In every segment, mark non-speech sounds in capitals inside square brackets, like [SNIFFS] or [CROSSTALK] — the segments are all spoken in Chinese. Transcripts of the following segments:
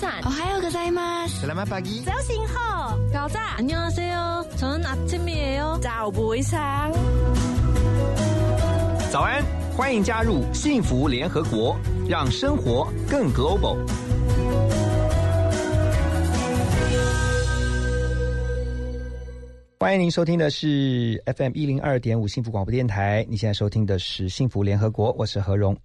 早安，哦，还有个在吗？ Selamat pagi. 早醒好，搞炸，안녕하세요，저는아침이에요。 早不上。早安，欢迎加入幸福联合国，让生活更 global。欢迎您收听的是 FM 一零二点五幸福广播电台。你现在收听的是幸福联合国，我是何荣。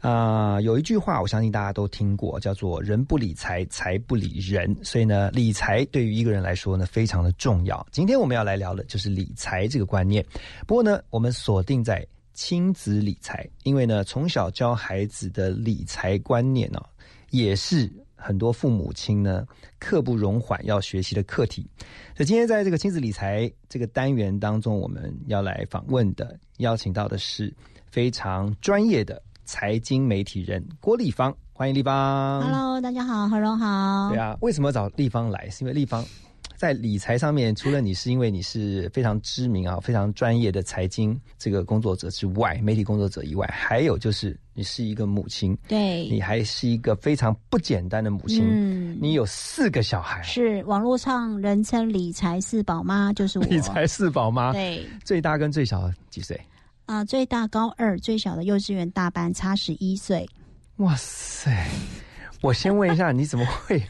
啊、有一句话，我相信大家都听过，叫做“人不理财，财不理人”。所以呢，理财对于一个人来说呢，非常的重要。今天我们要来聊的就是理财这个观念。不过呢，我们锁定在亲子理财，因为呢，从小教孩子的理财观念呢、也是很多父母亲呢刻不容缓要学习的课题。所以今天在这个亲子理财这个单元当中，我们要来访问的、邀请到的是非常专业的财经媒体人郭立芳，欢迎立芳。Hello，大家好，何荣好。对啊，为什么找立芳来？是因为立芳 [SNIFFS] 在理财上面，除了你是因为你是非常知名啊、非常专业的财经这个工作者之外，媒体工作者以外，还有就是你是一个母亲，对，你还是一个非常不简单的母亲。嗯，你有四个小孩，是网络上人称理财四宝妈，就是我。[LAUGHS] 理财四宝妈，对，最大跟最小几岁？啊、最大高二，最小的幼稚园大班，差十一岁。哇塞！我先问一下，[LAUGHS] 你怎么会，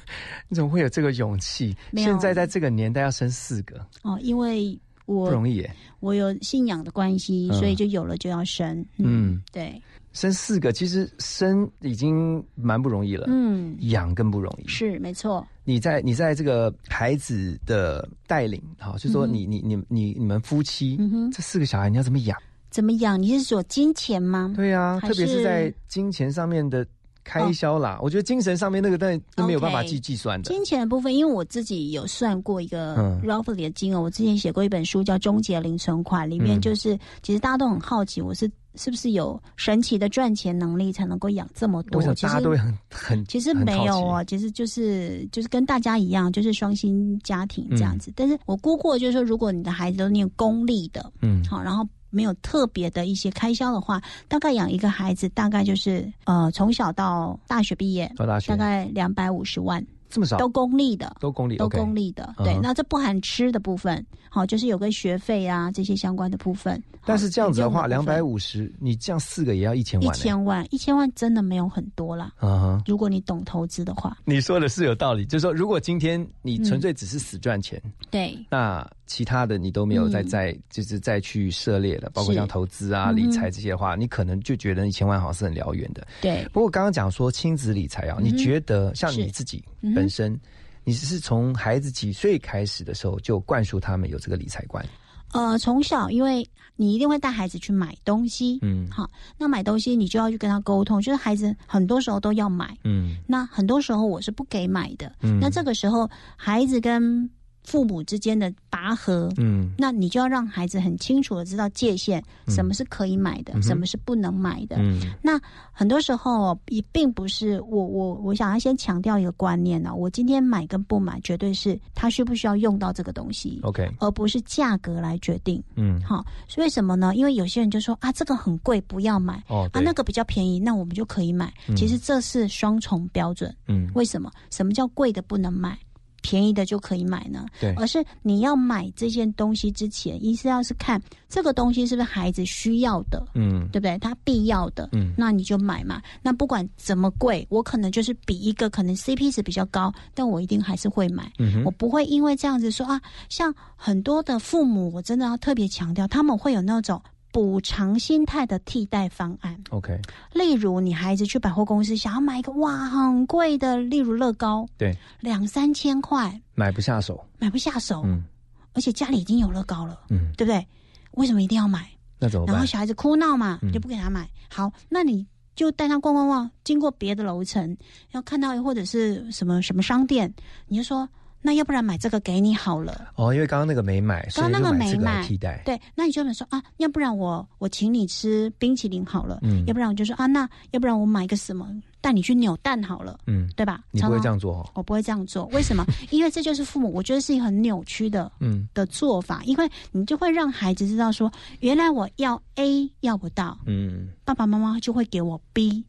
你怎么会有这个勇气？现在在这个年代要生四个，哦，因为我不容易耶。我有信仰的关系，嗯所以就有了就要生。嗯，对，生四个其实生已经蛮不容易了，嗯，养更不容易。是没错。你在你在这个孩子的带领，好，就说你、你你你你们夫妻、嗯，这四个小孩，你要怎么养？怎么养？你是说金钱吗？对啊，特别是是在金钱上面的开销啦，我觉得精神上面那个但都没有办法计计算的。金钱的部分，因为我自己有算过一个嗯 roughly 的金额，我之前写过一本书叫《终结零存款》，里面嗯就是、其实大家都很好奇，我是是不是有神奇的赚钱能力才能够养这么多？我其实大家都会很很其实没有哦，其实就是就是跟大家一样，就是双薪家庭这样子。但是我估过，就是说，如果你的孩子都念公立的，嗯好，然后没有特别的一些开销的话，大概养一个孩子大概就是呃从小到大学毕业，到大学。大概两百五十万，这么少？都公立的。都公立都公立的，对那这不含吃的部分，好，就是有跟学费啊这些相关的部分。但是这样子的话，两百五五十，你这样四个也要一千一万、一。千万，一千万真的没有很多啦。嗯哼，如果你懂投资的话，你说的是有道理，就是说，如果今天你纯粹只是死赚钱，对，那其他的你都没有再嗯。再、就是再去涉猎了，包括像投资啊、嗯理财这些的话，你可能就觉得一千万好像是很遥远的。对，不过刚刚讲说亲子理财啊，嗯你觉得像你自己本身，你是从孩子几岁开始的时候就灌输他们有这个理财观？呃，从小因为你一定会带孩子去买东西，嗯。好，那买东西你就要去跟他沟通，就是孩子很多时候都要买，嗯。那很多时候我是不给买的，嗯。那这个时候孩子跟父母之间的拔河。嗯那你就要让孩子很清楚的知道界限，嗯什么是可以买的，嗯什么是不能买的。嗯那很多时候也并不是我我我想要先强调一个观念呢、我今天买跟不买，绝对是他需不需要用到这个东西，，OK，而不是价格来决定。嗯好，所以为什么呢？因为有些人就说啊，这个很贵，不要买。哦，啊，那个比较便宜，那我们就可以买。嗯其实这是双重标准。嗯为什么？什么叫贵的不能买，便宜的就可以买呢？对而是你要买这件东西之前，一是要是看这个东西是不是孩子需要的，嗯对不对？他必要的，嗯那你就买嘛。那不管怎么贵，我可能就是比一个可能 CP 值比较高，但我一定还是会买。嗯哼我不会因为这样子说啊，像很多的父母，我真的要特别强调，他们会有那种补偿心态的替代方案。，OK，例如，你孩子去百货公司想要买一个哇很贵的，例如乐高，对，两三千块买不下手，买不下手，嗯而且家里已经有乐高了，嗯，对不对？为什么一定要买？那怎么办？然后小孩子哭闹嘛，嗯就不给他买。好，那你就带他逛逛逛，经过别的楼层，要看到或者是什么什么商店，你就说，那要不然买这个给你好了。哦，因为刚刚那个没买，刚刚那个没买替代。对，那你就能说啊，要不然我我请你吃冰淇淋好了，嗯要不然我就说啊，那要不然我买个什么带你去扭蛋好了，嗯，对吧？你不会这样做哦。我不会这样做，为什么？[LAUGHS] 因为这就是父母，我觉得是一个很扭曲的嗯的做法，因为你就会让孩子知道说，原来我要 A 要不到，嗯爸爸妈妈就会给我 B，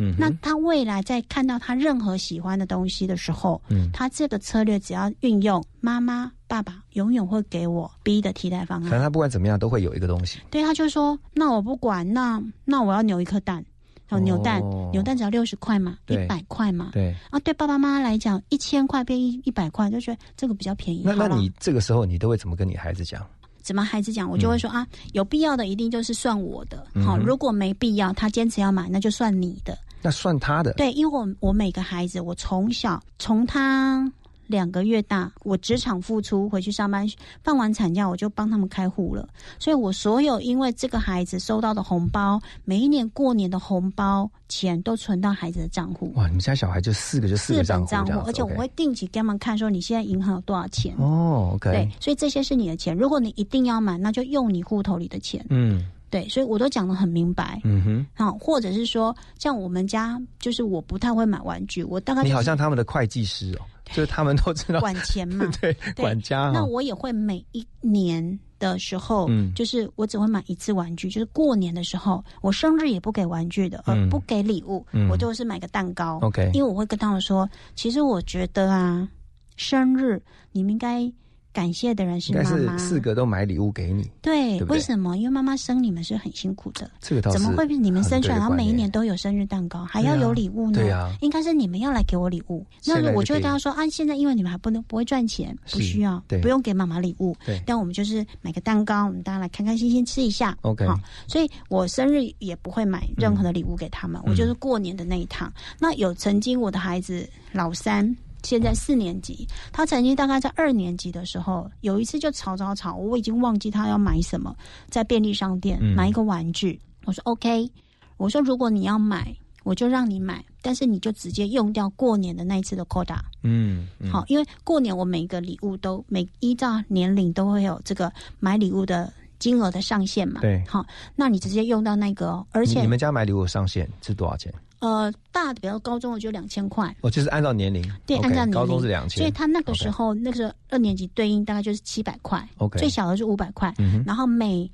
嗯，那他未来在看到他任何喜欢的东西的时候，嗯，他这个策略只要运用，妈妈、爸爸永远会给我 B 的替代方案。可能他不管怎么样都会有一个东西。对，他就说：“那我不管，那那我要扭一颗蛋。”哦，扭蛋，哦扭蛋只要六十块嘛，一对百块嘛。对，啊，对爸爸妈妈来讲，一千块变一一百块，就觉得这个比较便宜。那那你这个时候你都会怎么跟你孩子讲？怎么孩子讲，我就会说、啊，有必要的一定就是算我的，好、如果没必要，他坚持要买，那就算你的。那算他的。对，因为我我每个孩子，我从小从他两个月大，我职场付出回去上班，放完产假我就帮他们开户了，所以我所有因为这个孩子收到的红包，每一年过年的红包钱都存到孩子的账户。哇，你们家小孩就四个就四四个账户，而且我会定期给他们看，说你现在银行有多少钱。哦，OK，对，所以这些是你的钱。如果你一定要买，那就用你户头里的钱。嗯对，所以我都讲的很明白。嗯哼，好、或者是说，像我们家，就是我不太会买玩具，我大概、就是、你好像他们的会计师哦，就是他们都知道，管钱嘛。[LAUGHS] 对对管家哈，那我也会每一年的时候，嗯就是我只会买一次玩具，就是过年的时候，我生日也不给玩具的，呃，嗯不给礼物，嗯我就是买个蛋糕。OK 因为我会跟他们说，其实我觉得啊，生日你们应该感谢的人是。是四个都买礼物给你，对，对对为什么？因为妈妈生你们是很辛苦的。这个怎么会是你们生出来，然后每一年都都有生日蛋糕，还要有礼物呢？对啊应该是你们要来给我礼物。那我就会跟他说啊，现在因为你们还不能不会赚钱，不需要，不用给妈妈礼物。对但我们就是买个蛋糕，我们大家来开开心心吃一下。OK 好，所以我生日也不会买任何的礼物给他们，嗯我就是过年的那一趟。那有曾经我的孩子老三。现在四年级，他曾经大概在二年级的时候，有一次就吵吵吵，我已经忘记他要买什么，在便利商店嗯买一个玩具。我说 OK，我说如果你要买，我就让你买，但是你就直接用掉过年的那一次的 quota。嗯，嗯好，因为过年我每个礼物都每依照年龄都会有这个买礼物的金额的上限嘛。对好，那你直接用到那个哦，而且你你们家买礼物上限是多少钱？呃大的，比如高中的就两千块。哦，就是按照年龄，对 OK，按照年龄。高中是两千，所以他那个时候那个时候二年级对应大概就是七百块 OK 最小的是五百块，嗯，然后每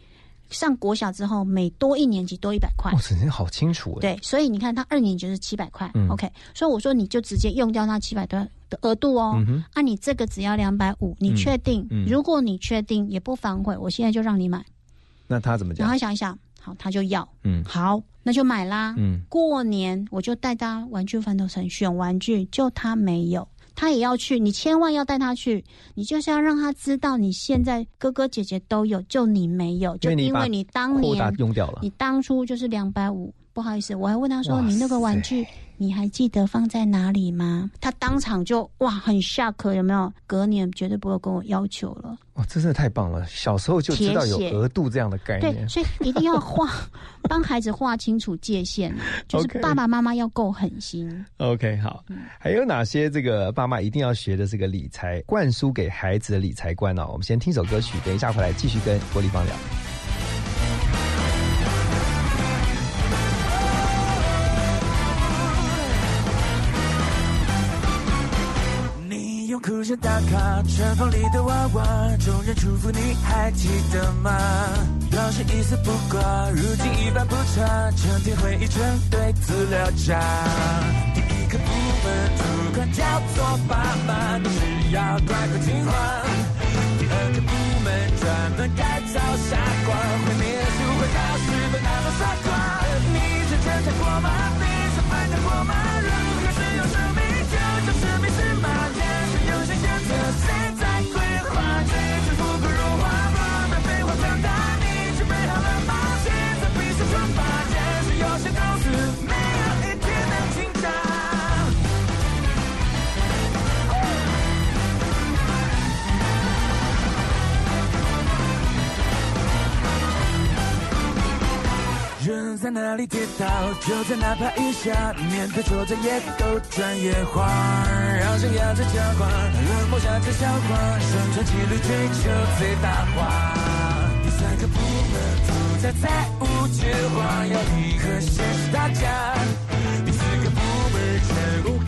上国小之后每多一年级多一百块哇，，真的好清楚。哎，对，所以你看他二年级就是七百块、嗯。O k 所以我说你就直接用掉那七百多的额度哦，嗯，啊，你这个只要两百五，你确定？嗯。如果你确定也不反悔，我现在就让你买。那他怎么讲？然？后想一想，好，他就要，嗯。好，那就买啦。嗯，过年我就带他玩具反斗城选玩具，就他没有。他也要去，你千万要带他去，你就是要让他知道你现在哥哥姐姐都有，就你没有，就因为你把因为你当年用掉了。你，当初就是两百五，不好意思，我还问他说你那个玩具你还记得放在哪里吗？他当场就哇很 shock，有没有？隔年绝对不会跟我要求了。哇，这真的太棒了！小时候就知道有额度这样的概念对，念，所以一定要画，[LAUGHS] 帮孩子画清楚界限，就是爸爸妈妈要够狠心。OK，好，还有哪些这个爸妈一定要学的这个理财，灌输给孩子的理财观呢、我们先听首歌曲，等一下回来继续跟玻璃芳聊。酷炫打卡春风里的娃娃，众人祝福你还记得吗？当时一丝不挂，如今一发不差，成天回忆成堆资料夹。第一个部门主管叫做爸妈，你只要乖乖听话。第二个部门专门改造傻瓜，会念书会考试会那种傻瓜。你是侦查过吗？你是反侦过吗？哪里跌倒，就在哪怕一下，面对挫折也都专业化，让信仰在讲话，冷漠下这笑话，生存纪律追求最大化。第三个部门负责财务计划，要你和现实打架。第四个部门任务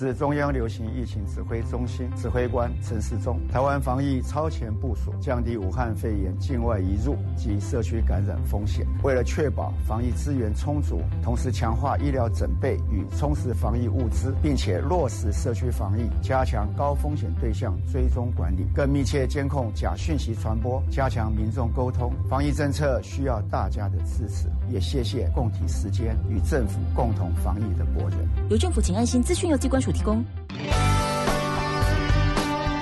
是中央流行疫情指挥中心指挥官陈时中。台湾防疫超前部署，降低武汉肺炎境外移入及社区感染风险。为了确保防疫资源充足，同时强化医疗准备与充实防疫物资，并且落实社区防疫，加强高风险对象追踪管理，更密切监控假讯息传播，加强民众沟通。防疫政策需要大家的支持，也谢谢共体时间与政府共同防疫的国人。有政府，请安心。资讯由机关署提供。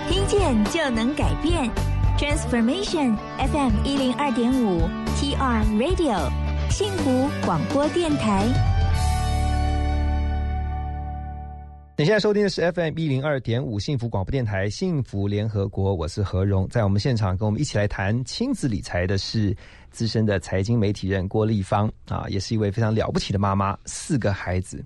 听见就能改变，Transformation FM 一零二点五 TR Radio 幸福广播电台。你现在收听的是 FM 一零二点五幸福广播电台幸福联合国，我是何荣，在我们现场跟我们一起来谈亲子理财的是资深的财经媒体人郭丽芳啊，也是一位非常了不起的妈妈，四个孩子。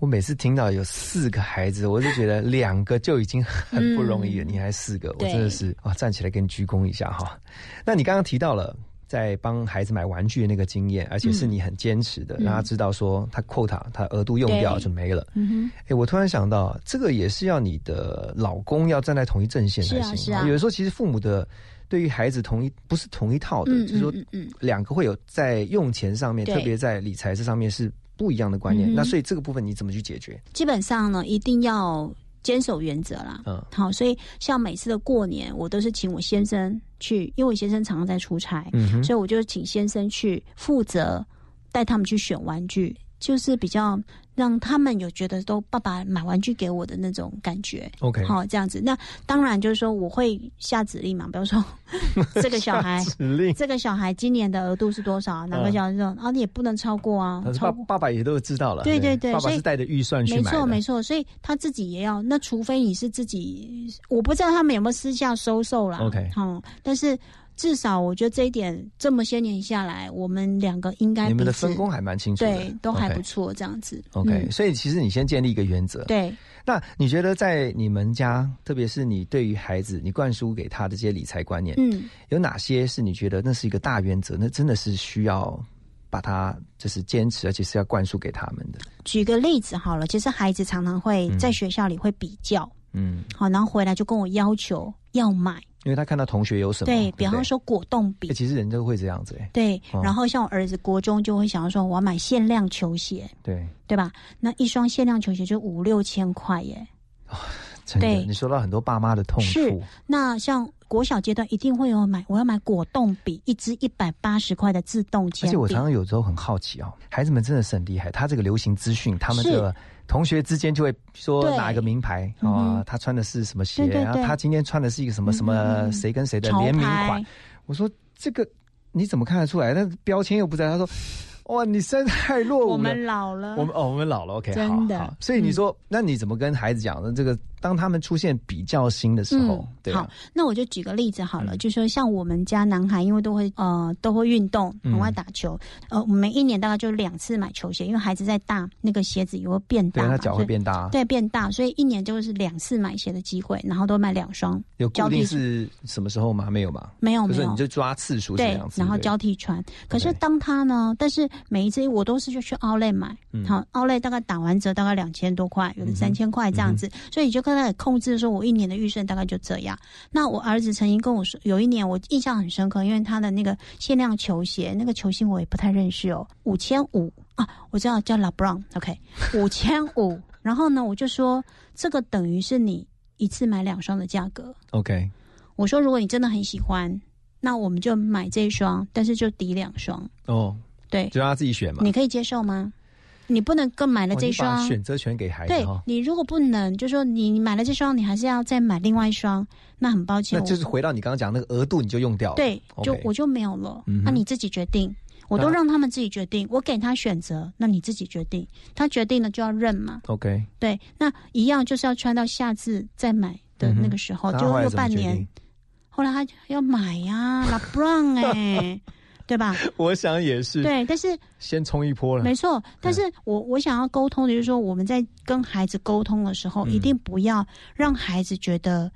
我每次听到有四个孩子，我就觉得两个就已经很不容易了，你还四个，我真的是啊，站起来跟你鞠躬一下哈。那你刚刚提到了在帮孩子买玩具的那个经验，而且是你很坚持的，让他知道说他 quota 他额度用掉就没了。嗯哼，哎，我突然想到，这个也是要你的老公要站在同一阵线才行。是啊，有的时候其实父母的对于孩子同一不是同一套的，就是说两个会有在用钱上面，特别在理财这上面是。不一样的观念，那所以这个部分你怎么去解决？基本上呢，一定要坚守原则啦。嗯，好，所以像每次的过年，我都是请我先生去，因为我先生常常在出差，嗯，所以我就请先生去负责带他们去选玩具，就是比较。让他们有觉得都爸爸买玩具给我的那种感觉，OK，好这样子。那当然就是说我会下指令嘛，比如说 [LAUGHS] 这个小孩指令，这个小孩今年的额度是多少？哪个小孩说啊，你也不能超过啊。爸爸爸也都知道了，对对对，爸爸是带着预算去买没错没错，所以他自己也要。那除非你是自己，我不知道他们有没有私下收受啦 OK，好，但是。至少我觉得这一点这么些年下来，我们两个应该你们的分工还蛮清楚的，对，都还不错，这样子。OK，所以其实你先建立一个原则。对，那你觉得在你们家，特别是你对于孩子，你灌输给他的这些理财观念，嗯，有哪些是你觉得那是一个大原则？那真的是需要把它就是坚持，而且是要灌输给他们的。举个例子好了，其实孩子常常会在学校里会比较，嗯，好，然后回来就跟我要求要买。因为他看到同学有什么，对比方说果冻笔，其实人都会这样子哎。对，然后像我儿子国中就会想要说，我要买限量球鞋，对对吧？那一双限量球鞋就五六千块耶。真的，你说到很多爸妈的痛处。那像国小阶段一定会有买，我要买果冻笔，一支一百八十块的自动铅而且我常常有时候很好奇哦，孩子们真的是很厉害，他这个流行资讯，他们的。同学之间就会说哪一个名牌啊？他穿的是什么鞋？然后他今天穿的是一个什么什么谁跟谁的联名款？我说这个你怎么看得出来？那标签又不在。他说。哇，你身太落伍了。我们老了。我们哦，我们老了。OK，好，好。所以你说，那你怎么跟孩子讲呢？这个当他们出现比较心的时候，对好，那我就举个例子好了，就说像我们家男孩，因为都会呃都会运动，很爱打球。呃，我们一年大概就两次买球鞋，因为孩子在大，那个鞋子也会变大，对他脚会变大，对，变大，所以一年就是两次买鞋的机会，然后都买两双。有固定是什么时候吗？没有吧？没有，没有，你就抓次数这样子，然后交替穿。可是当他呢，但是每一次我都。是就去奥莱买，好，奥莱大概打完折大概两千多块，有的三千块这样子，所以你就跟他控制说，我一年的预算大概就这样。那我儿子曾经跟我说，有一年我印象很深刻，因为他的那个限量球鞋，那个球星我也不太认识哦，五千五啊，我知道叫 LeBron，OK，[LAUGHS] 五千五。然后呢，我就说这个等于是你一次买两双的价格，OK。我说如果你真的很喜欢，那我们就买这一双，但是就抵两双哦。对，就让他自己选嘛。你可以接受吗？你不能更买了这双，选择权给孩子。对你如果不能，就说你买了这双，你还是要再买另外一双，那很抱歉。那就是回到你刚刚讲那个额度，你就用掉了。对，就我就没有了。那你自己决定，我都让他们自己决定，我给他选择，那你自己决定。他决定了就要认嘛。OK。对，那一样就是要穿到下次再买的那个时候，就又半年。后来他要买呀，La [LAUGHS] Brown 哎。对吧？[LAUGHS] 我想也是。对，但是先冲一波了。没错，但是我我想要沟通的就是说，我们在跟孩子沟通的时候，一定不要让孩子觉得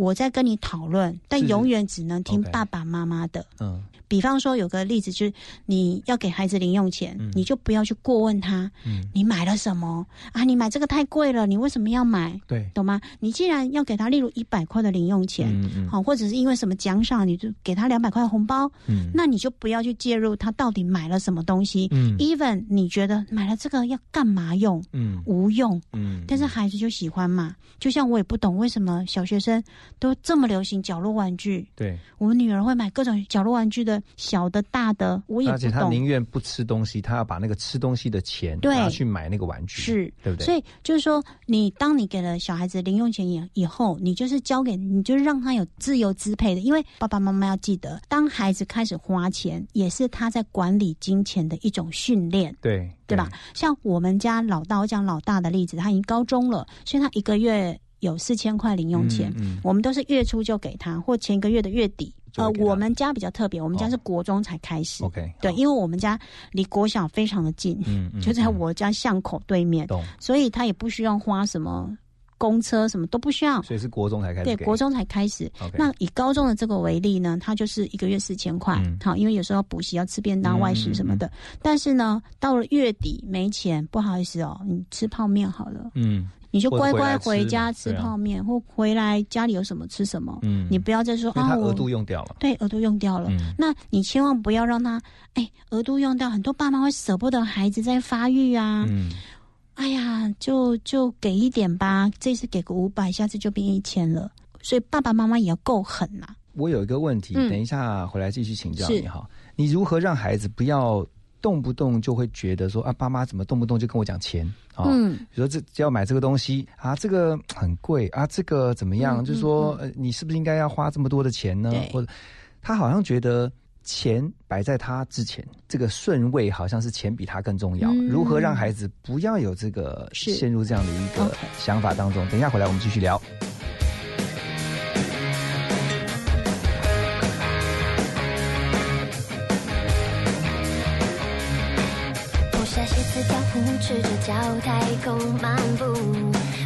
我在跟你讨论，但永远只能听爸爸妈妈的。嗯比方说，有个例子就是，你要给孩子零用钱，嗯你就不要去过问他，嗯，你买了什么啊？你买这个太贵了，你为什么要买？对，懂吗？你既然要给他，例如一百块的零用钱，嗯嗯好、或者是因为什么奖赏，你就给他两百块红包，嗯那你就不要去介入他到底买了什么东西。嗯 even 你觉得买了这个要干嘛用？嗯无用，嗯，但是孩子就喜欢嘛。就像我也不懂为什么小学生都这么流行角落玩具，对，我们女儿会买各种角落玩具的，小的、大的，我也不而且她。宁愿不吃东西，她要把那个吃东西的钱对拿去买那个玩具，是，对不对？所以就是说，你当你给了小孩子零用钱以以后，你就是交给你，就是让他有自由支配的。因为爸爸妈妈要记得，当孩子开始花钱，也是他在管理金钱的一种训练。对对吧？？像我们家老大，我讲老大的例子，他已经高中了，所以他一个月有四千块零用钱，嗯嗯。我们都是月初就给他，或前一个月的月底。呃我们家比较特别，我们家哦。是国中才开始。OK，对，因为我们家离国小非常的近，嗯嗯 [LAUGHS] 就在嗯。我家巷口对面，懂，所以他也不需要花什么公车，什么都不需要。所以是国中才开始对，国中才开始。那以高中的这个为例呢，他就是一个月四千块嗯，好，因为有时候要补习要吃便当、嗯外食什么的。但是呢，到了月底没钱，不好意思哦，你吃泡面好了，嗯你就乖乖回家吃泡面，或回来家里有什么吃什么。嗯，你不要再说啊，额度用掉了，对额度用掉了。嗯那你千万不要让他，哎，额度用掉，很多爸妈会舍不得孩子在发育啊。嗯哎呀，就就给一点吧，这次给个五百，下次就变一千了。所以爸爸妈妈也要够狠呐、我有一个问题，嗯等一下回来继续请教你哈。你如何让孩子不要动不动就会觉得说啊，爸妈怎么动不动就跟我讲钱啊？嗯，比如说这要买这个东西啊，这个很贵啊，这个怎么样？嗯就是说，呃，你是不是应该要花这么多的钱呢？或者他好像觉得钱摆在他之前，这个顺位好像是钱比他更重要。嗯如何让孩子不要有这个陷入这样的一个想法当中？等一下回来我们继续聊。鞋子脚裤，赤着脚太空漫步。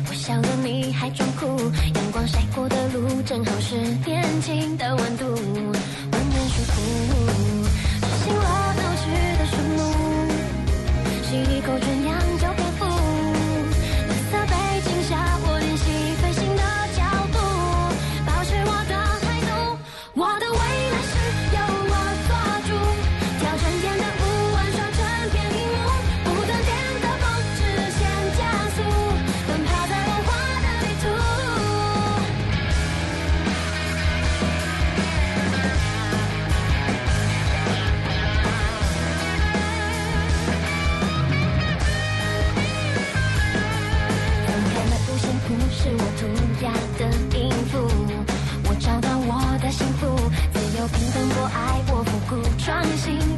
我笑了，你还装酷。阳光晒过的路，正好是年轻的温度，温暖舒服。执行了闹区的树木，吸一口纯我爱，我不顾创新。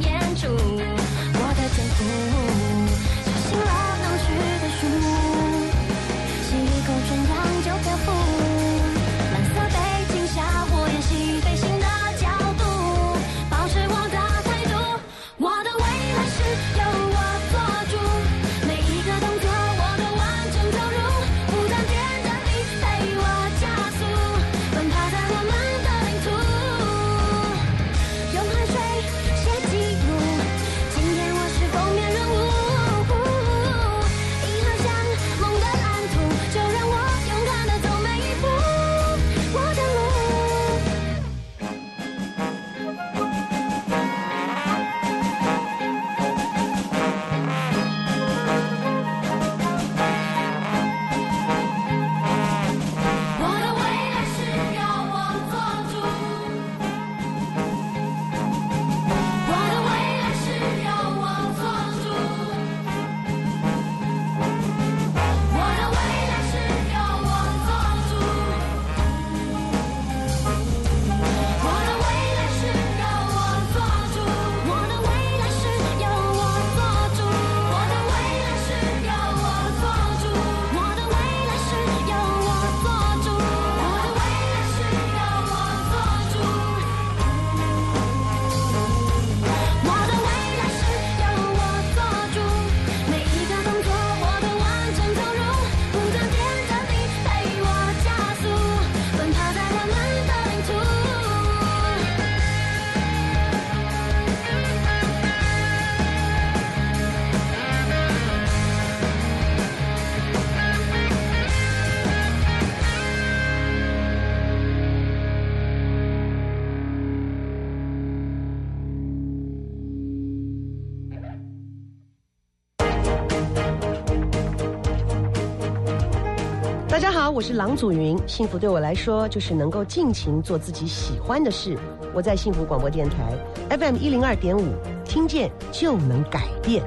我是郎祖云。幸福对我来说，就是能够尽情做自己喜欢的事。我在幸福广播电台 FM 一零二点五，听见就能改变。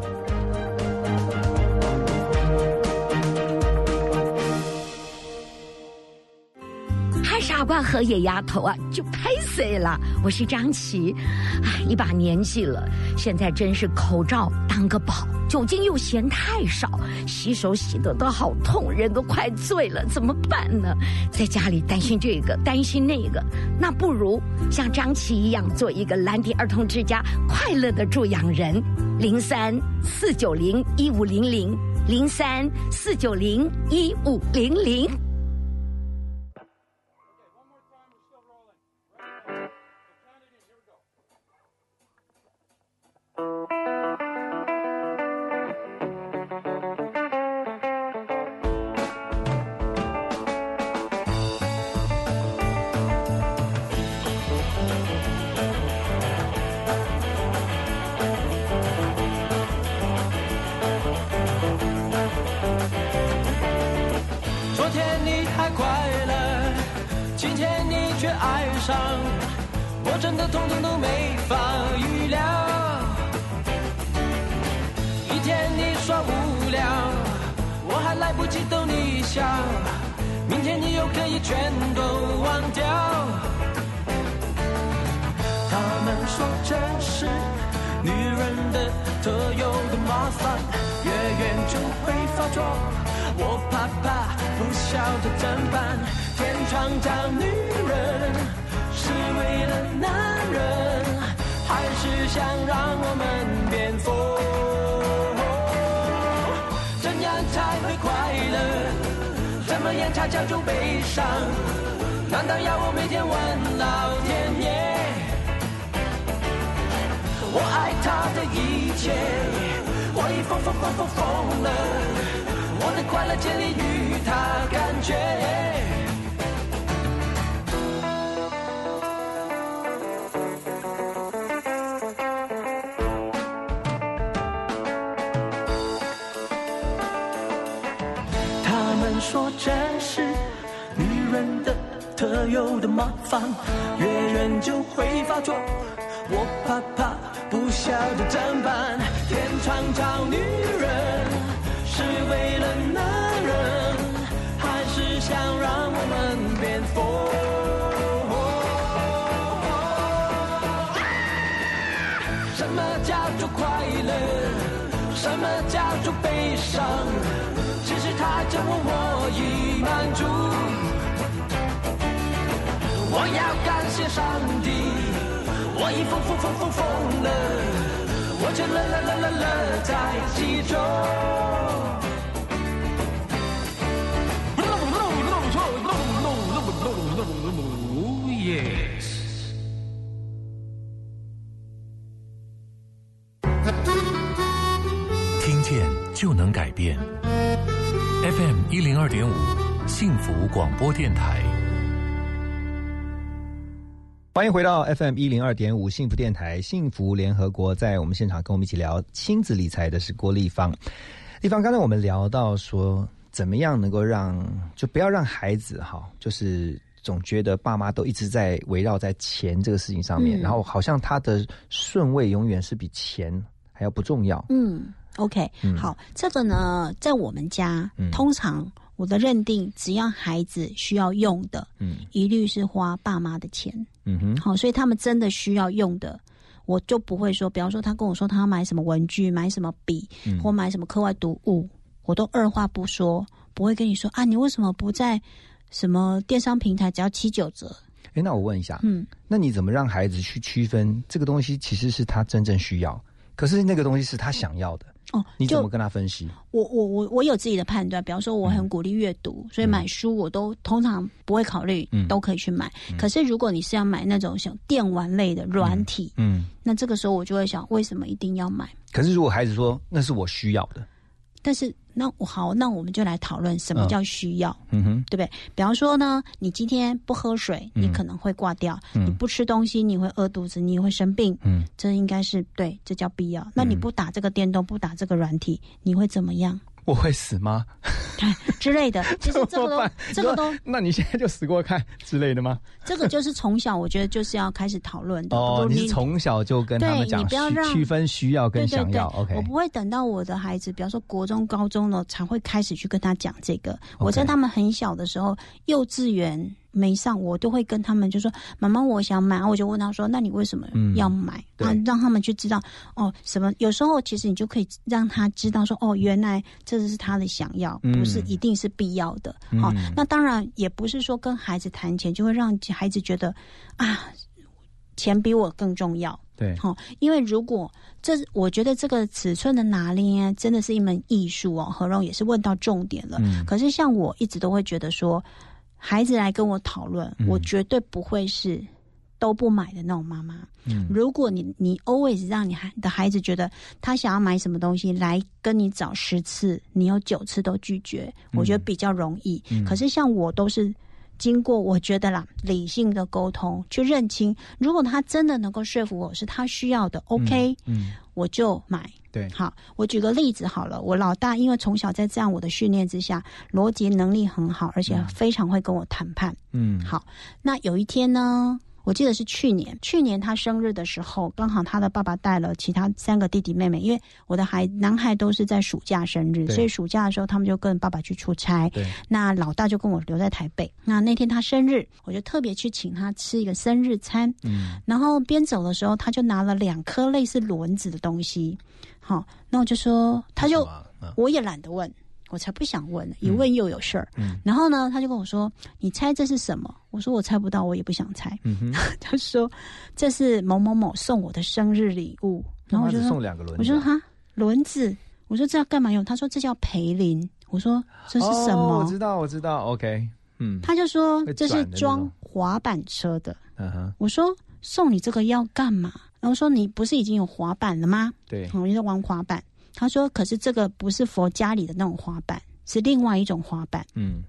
嗨，傻瓜和野丫头啊，就拍碎了！我是张琪，哎，一把年纪了，现在真是口罩当个宝，酒精又嫌太少，洗手洗得都好痛，人都快醉了，怎么办呢？在家里担心这个，担心那个，那不如像张琪一样，做一个蓝迪儿童之家快乐的助养人。零三四九零一五零零，零三四九零一五零零。怕怕，不晓得怎办。天创造女人，是为了男人，还是想让我们变疯？怎样才会快乐？怎么样才叫做悲伤？难道要我每天问老天爷？我爱他的一切，我已疯疯疯疯疯了。快乐建立于他感觉。他们说这是女人的特有的麻烦，越远就会发作。我怕怕，不晓得怎办。天创造女人。为了男人，还是想让我们变疯？什么叫做快乐？什么叫做悲伤？其实他叫我，我已满足。我要感谢上帝，我已疯疯疯疯疯了，我却乐乐乐乐乐在其中。听见就能改变。FM 一零二点五，幸福广播电台。欢迎回到 FM 一零二点五幸福电台，幸福联合国，在我们现场跟我们一起聊亲子理财的是郭立方。立方，刚才我们聊到说，怎么样能够让就不要让孩子哈，就是总觉得爸妈都一直在围绕在钱这个事情上面，嗯。然后好像他的顺位永远是比钱还要不重要。嗯，OK，、嗯。好，这个呢，在我们家，嗯。通常我的认定，只要孩子需要用的，嗯。一律是花爸妈的钱。嗯哼，好，所以他们真的需要用的，我就不会说，比方说他跟我说他要买什么文具，买什么笔，嗯。或买什么课外读物，我都二话不说，不会跟你说啊，你为什么不在什么电商平台只要七九折？哎，那我问一下，嗯，那你怎么让孩子去区分这个东西其实是他真正需要，可是那个东西是他想要的？哦，你怎么跟他分析？我我我我有自己的判断，比方说我很鼓励阅读，所以买书我都通常不会考虑，嗯都可以去买。可是如果你是要买那种像电玩类的软体，嗯，那这个时候我就会想，为什么一定要买？可是如果孩子说那是我需要的，但是那我好，那我们就来讨论什么嗯叫需要。嗯哼，对不对？比方说呢，你今天不喝水，嗯你可能会挂掉；嗯你不吃东西，你会饿肚子，你会生病。嗯，这应该是对，这叫必要。那你不打这个电动，不打这个软体，你会怎么样？我会死吗？[LAUGHS] 之类的，其 [LAUGHS] 实这个都这个都那你现在就死过看之类的吗？这个就是从小我觉得就是要开始讨论的。哦，你是从小就跟他们对讲区你不要让区分需要跟对对对想要，OK？我不会等到我的孩子，比方说国中、高中了，才会开始去跟他讲这个。我在他们很小的时候，幼稚园没上，我都会跟他们就说：“妈妈，我想买。”我就问他说：“那你为什么嗯要买？”让他们去知道哦，什么？有时候其实你就可以让他知道说：“哦，原来这是他的想要，嗯不是一定是必要的。好、嗯那当然也不是说跟孩子谈钱就会让孩子觉得啊，钱比我更重要。对，好、因为如果这，我觉得这个尺寸的拿捏真的是一门艺术哦。何荣也是问到重点了。嗯可是像我一直都会觉得说，孩子来跟我讨论，嗯我绝对不会是都不买的那种妈妈。嗯如果你你 always 让你孩的孩子觉得他想要买什么东西来跟你找十次，你有九次都拒绝，我觉得比较容易。嗯可是像我都是。经过我觉得啦，理性的沟通去认清，如果他真的能够说服我是他需要的，OK，、嗯，我就买。对，好，我举个例子好了，我老大因为从小在这样我的训练之下，逻辑能力很好，而且非常会跟我谈判。嗯，好，那有一天呢，我记得是去年，去年他生日的时候，刚好他的爸爸带了其他三个弟弟妹妹，因为我的孩男孩都是在暑假生日，所以暑假的时候他们就跟爸爸去出差。对，那老大就跟我留在台北。那那天他生日，我就特别去请他吃一个生日餐。嗯，然后边走的时候，他就拿了两颗类似轮子的东西。好，那我就说，他就我也懒得问，我才不想问呢，一问又有事儿。嗯然后呢，他就跟我说：“你猜这是什么？”我说：“我猜不到，我也不想猜。[LAUGHS] 他说：“这是某某某送我的生日礼物。”然后我就说：“送两个轮子啊我说：“哈，轮子。”我说：“这要干嘛用？”他说：“这叫培林。”我说：“这是什么？”哦我知道，我知道，OK，嗯，他就说这是装滑板车的。嗯哼，我说送你这个要干嘛？然后说你不是已经有滑板了吗？对我就在玩滑板。他说可是这个不是佛家里的那种滑板，是另外一种滑板。嗯，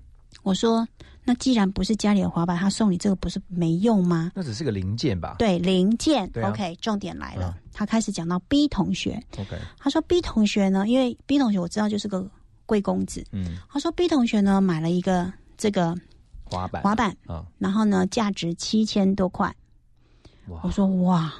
我说那既然不是家里的滑板，他送你这个不是没用吗？那只是个零件吧？对，零件。啊 OK，重点来了，嗯他开始讲到 B 同学。，OK，他说 B 同学呢，因为 B 同学我知道就是个贵公子。嗯，他说 B 同学呢买了一个这个滑板，滑板，啊，然后呢价值七千多块。我说哇，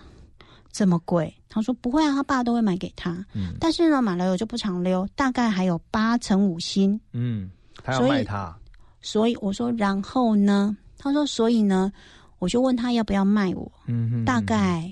这么贵？他说不会啊，他爸都会买给他。嗯但是呢，买了我就不常溜，大概还有八成五星。嗯，他要所以卖它，所以我说，然后呢？他说，所以呢，我就问他要不要卖我。嗯哼，大概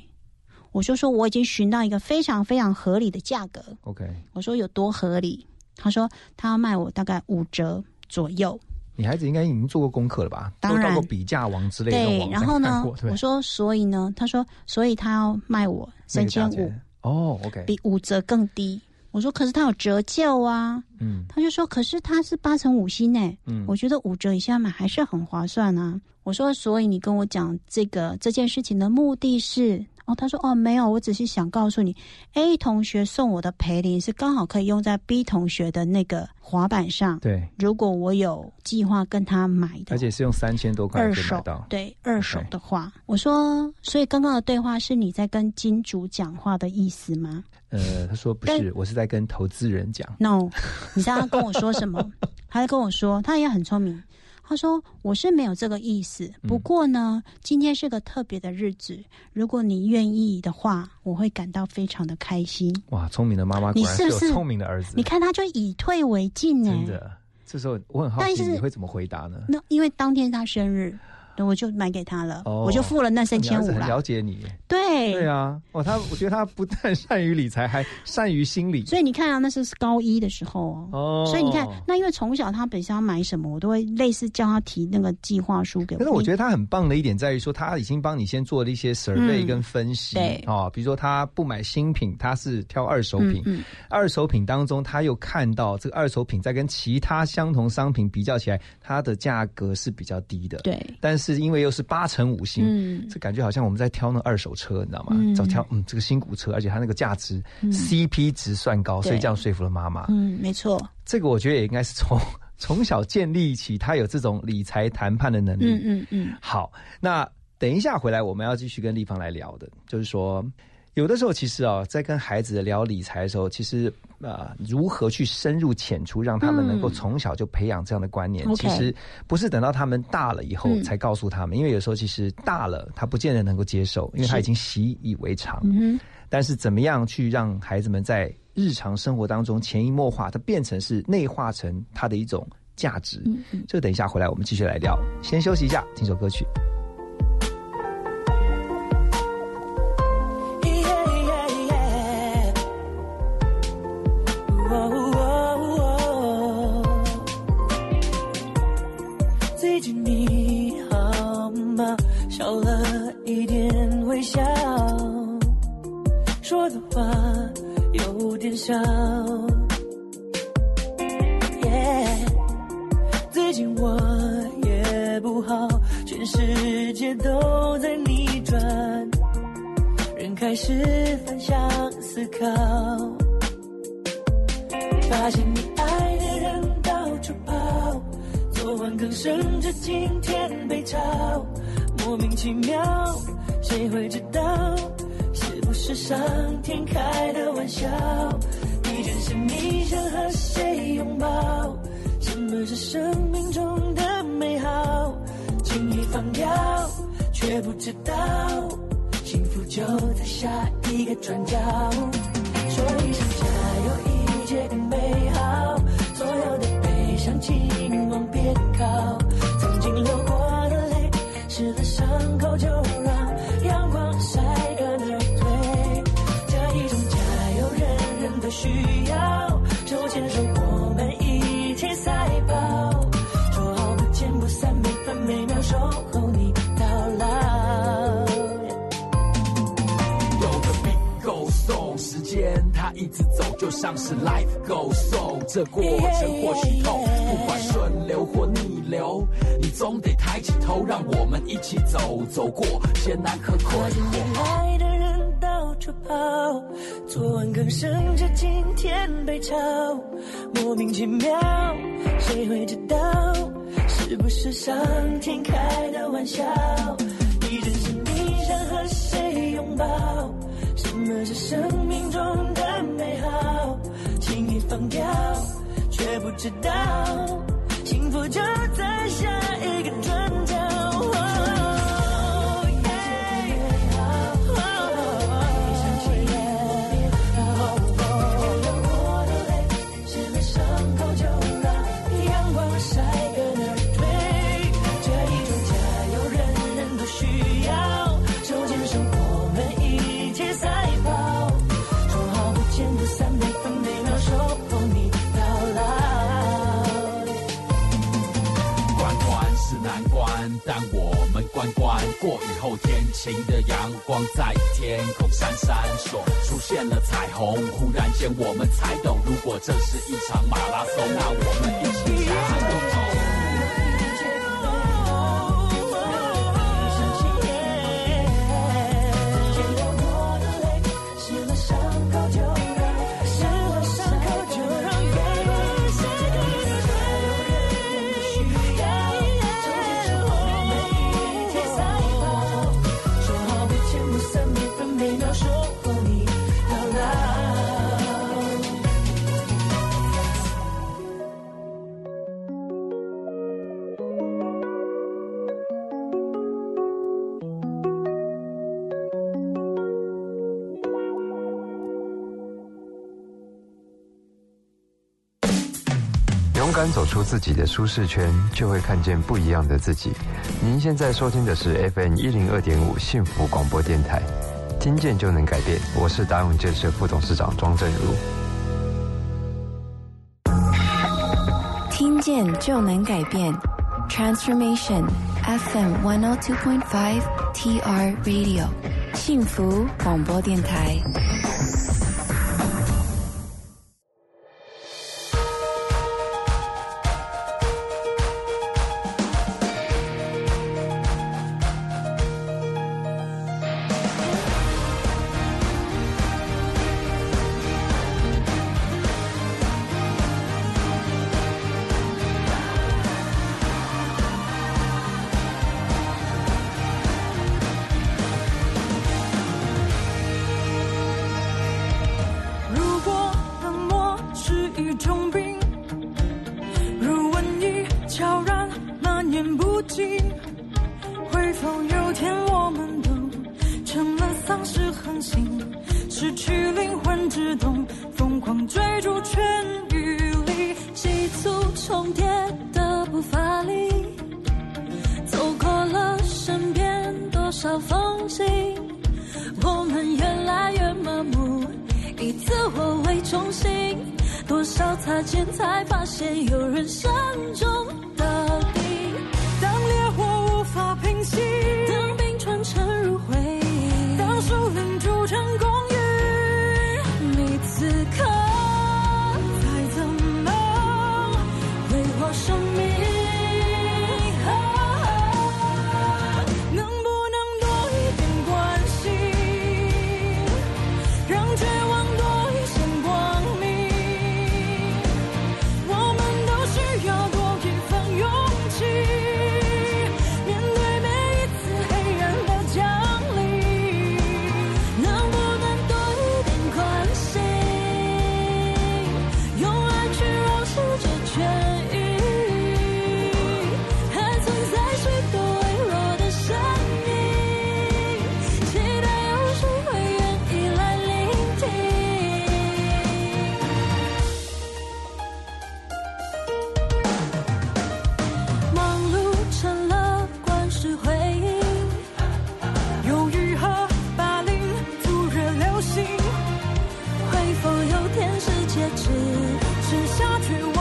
我就说我已经寻到一个非常非常合理的价格。OK，我说有多合理？他说他要卖我大概五折左右。你孩子应该已经做过功课了吧？当然都到过比价王之类的对，然后呢我说所以呢？他说所以他要卖我那三千五哦，OK，比五折更低。我说可是他有折旧啊。嗯他就说可是他是八成五薪呢。嗯我觉得五折以下买还是很划算啊。我说所以你跟我讲这个这件事情的目的是？哦，他说哦没有，我只是想告诉你，A 同学送我的培林是刚好可以用在 B 同学的那个滑板上。对，如果我有计划跟他买的，而且是用三千多块二手对二手的话，我说，所以刚刚的对话是你在跟金主讲话的意思吗呃，他说不是，我是在跟投资人讲，？No，你知道他跟我说什么？[LAUGHS] 他跟我说，他也很聪明。他说：“我是没有这个意思，嗯不过呢，今天是个特别的日子，如果你愿意的话，我会感到非常的开心。哇，聪明的妈妈果然你是不是有聪明的儿子，你看，他就以退为进呢。真的，这时候我很好奇你会怎么回答呢？那因为当天他生日，[LAUGHS] 我就买给他了，哦我就付了那三千五啦。了解你，对。对啊，哦，他我觉得他不但善于理财，还善于心理，所以你看啊，那是高一的时候哦。哦，所以你看，那因为从小他本身要买什么，我都会类似叫他提那个计划书给我。但是我觉得他很棒的一点在于说，他已经帮你先做了一些 survey 嗯跟分析，对哦，比如说他不买新品，他是挑二手品，嗯嗯。二手品当中他又看到这个二手品在跟其他相同商品比较起来，它的价格是比较低的，对，但是因为又是八成五星，嗯这感觉好像我们在挑那二手车，你知道吗？嗯找挑嗯这个新股车，而且它那个价值、嗯 CP 值算高，所以这样说服了妈妈。嗯，没错，这个我觉得也应该是从从小建立起他有这种理财谈判的能力。嗯嗯嗯，好，那等一下回来我们要继续跟立方来聊的，就是说有的时候其实啊，在跟孩子聊理财的时候，其实啊、如何去深入浅出，让他们能够嗯从小就培养这样的观念其实不是等到他们大了以后嗯才告诉他们，因为有时候其实大了他不见得能够接受，因为他已经习以为常。嗯，但是怎么样去让孩子们在日常生活当中潜移默化，它变成是内化成他的一种价值？嗯嗯这个等一下回来我们继续来聊。先休息一下，听首歌曲。的话有点少。最近我也不好，全世界都在逆转。人开始反向思考，发现你爱的人到处跑，昨晚更甚至今天被炒，莫名其妙，谁会知道？是上天开的玩笑？一阵神秘，想和谁拥抱？什么是生命中的美好？轻易放掉，却不知道。幸福就在下一个转角。说一声加油，一切更美好。所有的悲伤，需要。手牵手，我们一起赛跑。说好不见不散，每分每秒守候你到老。有个 beat go song，时间它一直走，就像是 life go song。这过程或许痛，不管顺流或逆流，你总得抬起头，让我们一起走，走过艰难和困惑。跑，昨晚更甚至今天被炒，莫名其妙，谁会知道？是不是上天开的玩笑？一阵神秘，想和谁拥抱？什么是生命中的美好？轻易放掉，却不知道，幸福就在下一个转角。但我们关关过雨后，天晴的阳光在天空闪闪烁，出现了彩虹。忽然间，我们才懂，如果这是一场马拉松，那我们一起加油！敢走出自己的舒适圈，就会看见不一样的自己。您现在收听的是 FM 一零二点五幸福广播电台，听见就能改变。我是达永建设副董事长庄正如。听见就能改变，Transformation FM one hundred two point five TR Radio，幸福广播电台。尸横行，失去灵魂之动，疯狂追逐全与力，急促重叠的步伐里，走过了身边多少风景，我们越来越麻木，以自我为中心。多少擦肩才发现有人相中否有天使戒指吃下去我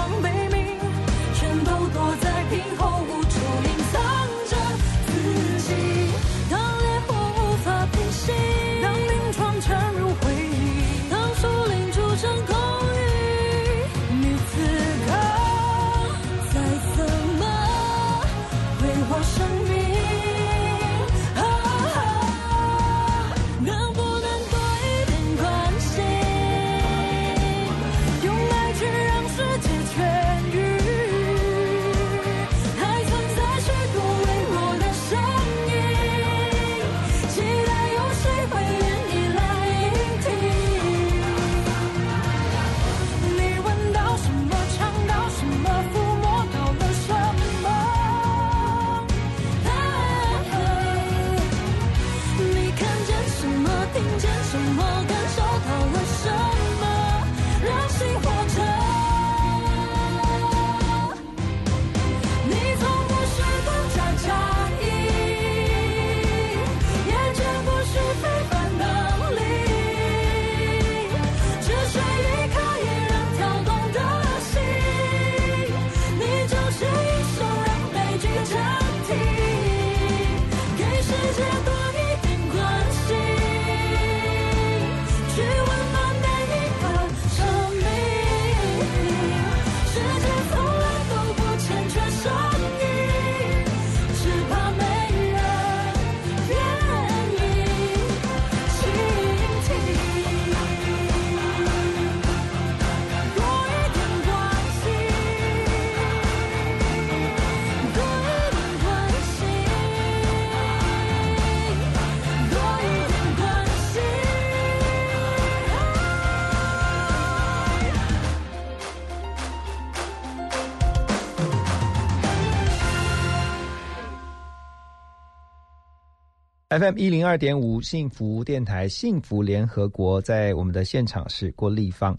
FM 一零二点五幸福电台幸福联合国，在我们的现场是郭立芳。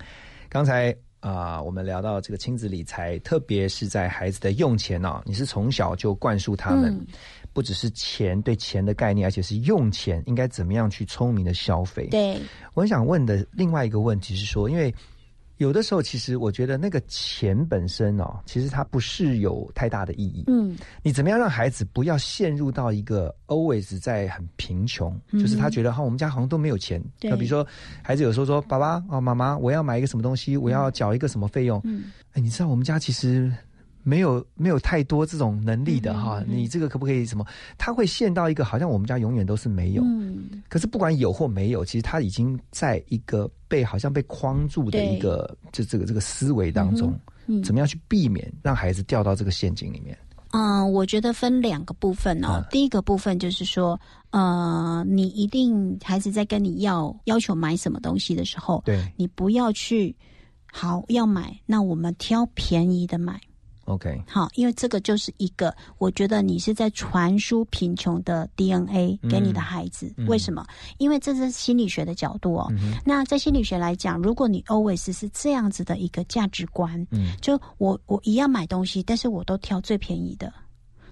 刚才啊、我们聊到这个亲子理财，特别是在孩子的用钱哦，你是从小就灌输他们，嗯不只是钱对钱的概念，而且是用钱应该怎么样去聪明的消费。对，我想问的另外一个问题是说，因为有的时候其实我觉得那个钱本身哦，其实它不是有太大的意义。嗯，你怎么样让孩子不要陷入到一个 always 在很贫穷，嗯就是他觉得哈、我们家好像都没有钱。对那比如说孩子有时候说爸爸啊妈妈，我要买一个什么东西，我要缴一个什么费用。嗯，哎，你知道我们家其实。没有没有太多这种能力的哈，你这个可不可以什么？他会陷到一个好像我们家永远都是没有，嗯，可是不管有或没有，其实他已经在一个被好像被框住的一个就这个这个思维当中，嗯怎么样去避免让孩子掉到这个陷阱里面？嗯，我觉得分两个部分哦。第一个部分就是说，呃，你一定孩子在跟你要要求买什么东西的时候，对你不要去好要买，那我们挑便宜的买。OK，好，因为这个就是一个，我觉得你是在传输贫穷的 DNA 给你的孩子。嗯为什么？因为这是心理学的角度哦。那在心理学来讲，如果你 always 是这样子的一个价值观，嗯就我我一样买东西，但是我都挑最便宜的。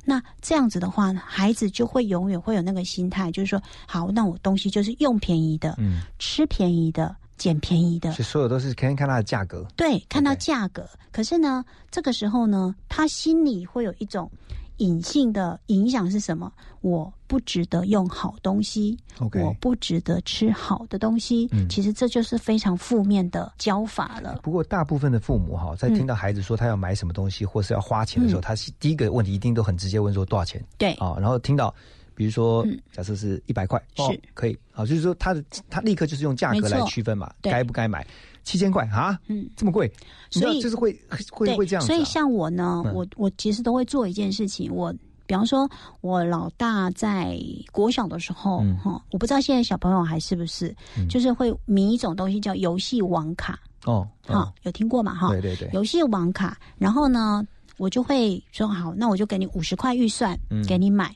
那这样子的话，孩子就会永远会有那个心态，就是说，好，那我东西就是用便宜的，嗯，吃便宜的，捡便宜的所以，所有都是看看它的价格。对，看到价格。可是呢，这个时候呢，他心里会有一种隐性的影响是什么？我不值得用好东西我不值得吃好的东西。嗯其实这就是非常负面的教法了。不过，大部分的父母哈，在听到孩子说他要买什么东西，或是要花钱的时候，嗯他是第一个问题一定都很直接问说多少钱。对啊，然后听到，比如说嗯，假设是一百块，哦是，可以好，就是说他的他立刻就是用价格来区分嘛，对该不该买？七千块啊，嗯，这么贵，所以就是会会会这样啊。所以像我呢，嗯我我其实都会做一件事情，我。比方说，我老大在国小的时候，嗯哈、我不知道现在小朋友还是不是，就是会迷一种东西叫游戏网卡，哦，哈、有听过嘛？哈，对对对游戏网卡。然后呢，我就会说好，那我就给你五十块预算，嗯给你买。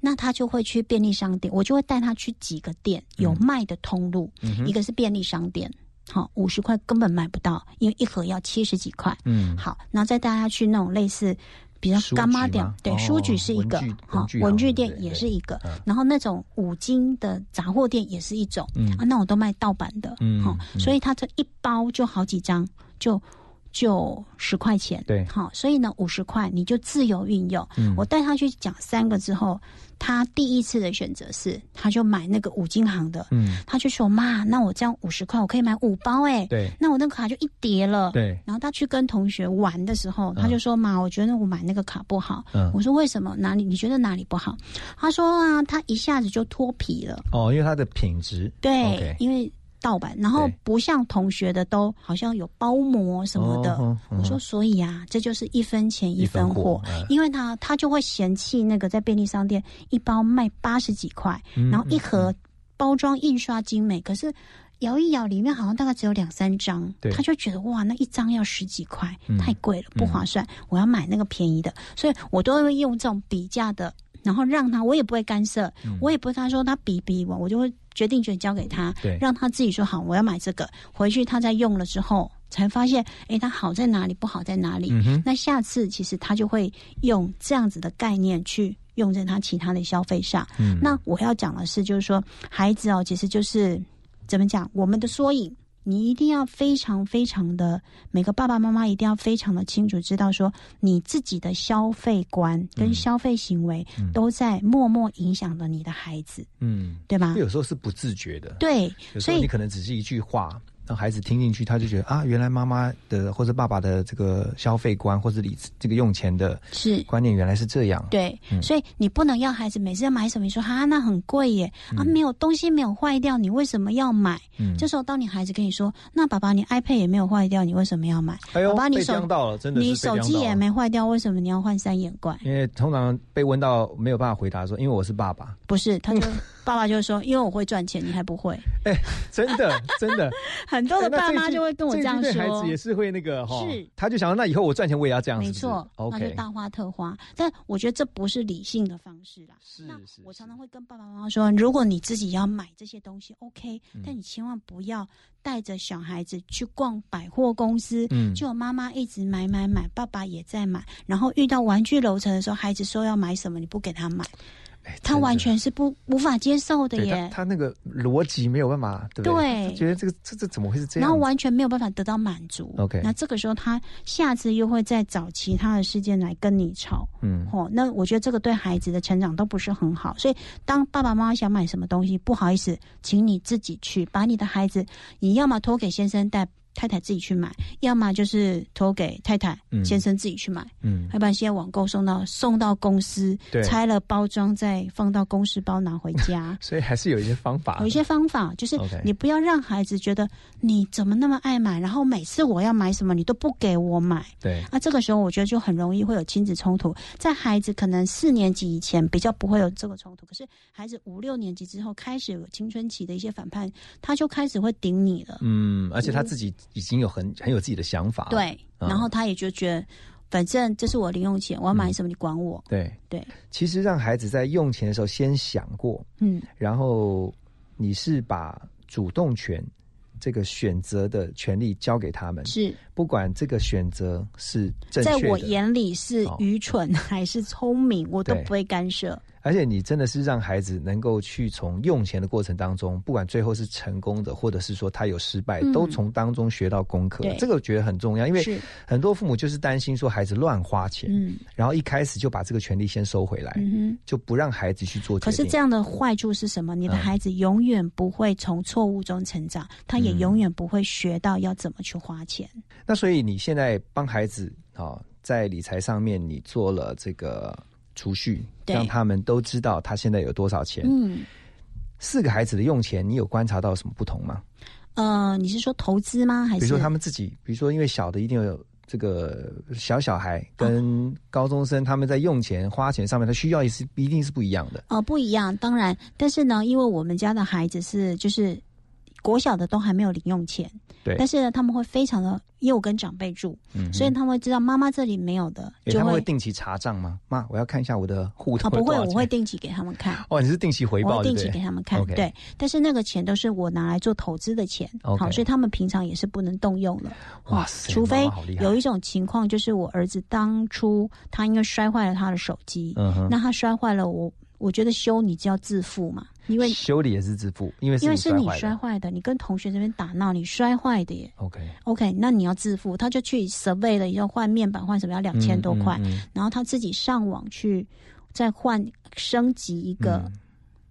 那他就会去便利商店，我就会带他去几个店有卖的通路，嗯一个是便利商店，好，五十块根本买不到，因为一盒要七十几块。嗯。好，然后再带他去那种类似。比较干妈店吗，对，哦书局是一个文具，好文具，店也是一个嗯，然后那种五金的杂货店也是一种，嗯。啊，那我都卖盗版的，嗯好，嗯所以他这一包就好几张，就就十块钱，对。好，所以呢五十块你就自由运用。嗯。我带他去讲三个之后，他第一次的选择是，他就买那个五金行的，嗯，他就说妈，那我这样五十块我可以买五包哎，对。那我那个卡就一叠了，对。然后他去跟同学玩的时候，他就说妈，我觉得我买那个卡不好，嗯。我说为什么？哪里？你觉得哪里不好？他说啊，他一下子就脱皮了。哦，因为它的品质。对因为盗版，然后不像同学的都好像有包膜什么的。哦哦我说，所以啊，这就是一分钱一分货因为他他就会嫌弃那个在便利商店一包卖八十几块，嗯然后一盒包装印刷精美，可是。摇一摇，里面好像大概只有两三张，他就觉得哇，那一张要十几块，嗯。太贵了，不划算。我要买那个便宜的，所以我都会用这种比价的，然后让他，我也不会干涉，嗯。我也不会他说他比比我，我就会决定权交给他，对让他自己说好，我要买这个，回去他在用了之后。才发现，哎，它好在哪里，不好在哪里。嗯那下次其实他就会用这样子的概念去用在他其他的消费上。嗯那我要讲的是，就是说，孩子哦，其实就是怎么讲，我们的缩影。你一定要非常非常的，每个爸爸妈妈一定要非常的清楚知道说，你自己的消费观跟消费行为都在默默影响着你的孩子。嗯，对吧？有时候是不自觉的，对所以你可能只是一句话，让孩子听进去，他就觉得啊，原来妈妈的或者爸爸的这个消费观或者理这个用钱的是观念原来是这样。对，嗯所以你不能要孩子每次要买什么，你说哈那很贵耶，啊嗯没有东西没有坏掉，你为什么要买？嗯这时候当你孩子跟你说，那爸爸你 iPad 也没有坏掉，你为什么要买？哎呦被爸爸你到了真的你手机也没坏掉，为什么你要换三眼怪？因为通常被问到没有办法回答说，因为我是爸爸，不是，他就 [LAUGHS] 爸爸就说，因为我会赚钱，你还不会。哎真的真的，[LAUGHS] 很多的爸妈就会跟我这样说孩子也是会那个哈，是他就想说那以后我赚钱我也要这样，是是没错，那就大花特花。但我觉得这不是理性的方式啦。是是。我常常会跟爸爸妈妈说，如果你自己要买这些东西，OK，、嗯但你千万不要带着小孩子去逛百货公司，嗯就有妈妈一直买买买，爸爸也在买，然后遇到玩具楼层的时候，孩子说要买什么，你不给他买，他完全是不无法接受的耶。他那个逻辑没有办法，对不对？对觉得这个这这怎么会是这样？然后完全没有办法得到满足。OK 那这个时候他下次又会再找其他的事件来跟你吵。嗯哦，那我觉得这个对孩子的成长都不是很好。所以当爸爸妈妈想买什么东西，不好意思，请你自己去把你的孩子，你要么托给先生带。太太自己去买，要么就是托给太太、嗯先生自己去买，嗯要不然现在网购送到送到公司对，拆了包装再放到公司包拿回家。[LAUGHS] 所以还是有一些方法，有一些方法，就是你不要让孩子觉得你怎么那么爱买，然后每次我要买什么你都不给我买。对，那这个时候我觉得就很容易会有亲子冲突。在孩子可能四年级以前比较不会有这个冲突，可是孩子五六年级之后开始有青春期的一些反叛，他就开始会顶你了。嗯，而且他自己已经有很很有自己的想法，对，嗯。然后他也就觉得反正这是我零用钱，我要买什么你管我。对。对，其实让孩子在用钱的时候先想过，嗯，然后你是把主动权。这个选择的权利交给他们，是。不管这个选择是正确在，我眼里是愚蠢还是聪明，我都不会干涉。而且你真的是让孩子能够去从用钱的过程当中，不管最后是成功的，或者是说他有失败，嗯都从当中学到功课。这个我觉得很重要，因为很多父母就是担心说孩子乱花钱，嗯然后一开始就把这个权利先收回来，嗯。就不让孩子去做决定。可是这样的坏处是什么？你的嗯孩子永远不会从错误中成长，他也嗯永远不会学到要怎么去花钱。那所以你现在帮孩子啊、在理财上面你做了这个储蓄，让他们都知道他现在有多少钱。嗯，四个孩子的用钱，你有观察到什么不同吗？呃，你是说投资吗？还是比如说他们自己，比如说因为小的一定有这个小小孩跟高中生，他们在用钱花钱上面，他需要也是一定是不一样的。哦，不一样，当然，但是呢，因为我们家的孩子是就是国小的都还没有零用钱，对。但是呢，他们会非常的，因为我跟长辈住，嗯所以他们会知道妈妈这里没有的，诶他们就会会定期查账吗？妈，我要看一下我的户头啊，不会，我会定期给他们看。[LAUGHS] 哦，你是定期回报，定期给他们看对，但是那个钱都是我拿来做投资的钱好，所以他们平常也是不能动用的。哇塞除非有一种情况，就是我儿子当初他因为摔坏了他的手机，嗯哼。那他摔坏了我，我觉得修你就要自负嘛，因为修理也是自付，因为因为是你摔坏的，你跟同学这边打闹，你摔坏的耶。OK，OK，那你要自付，他就去 survey 了，要换面板换什么要两千多块，嗯嗯嗯。然后他自己上网去再换升级一个、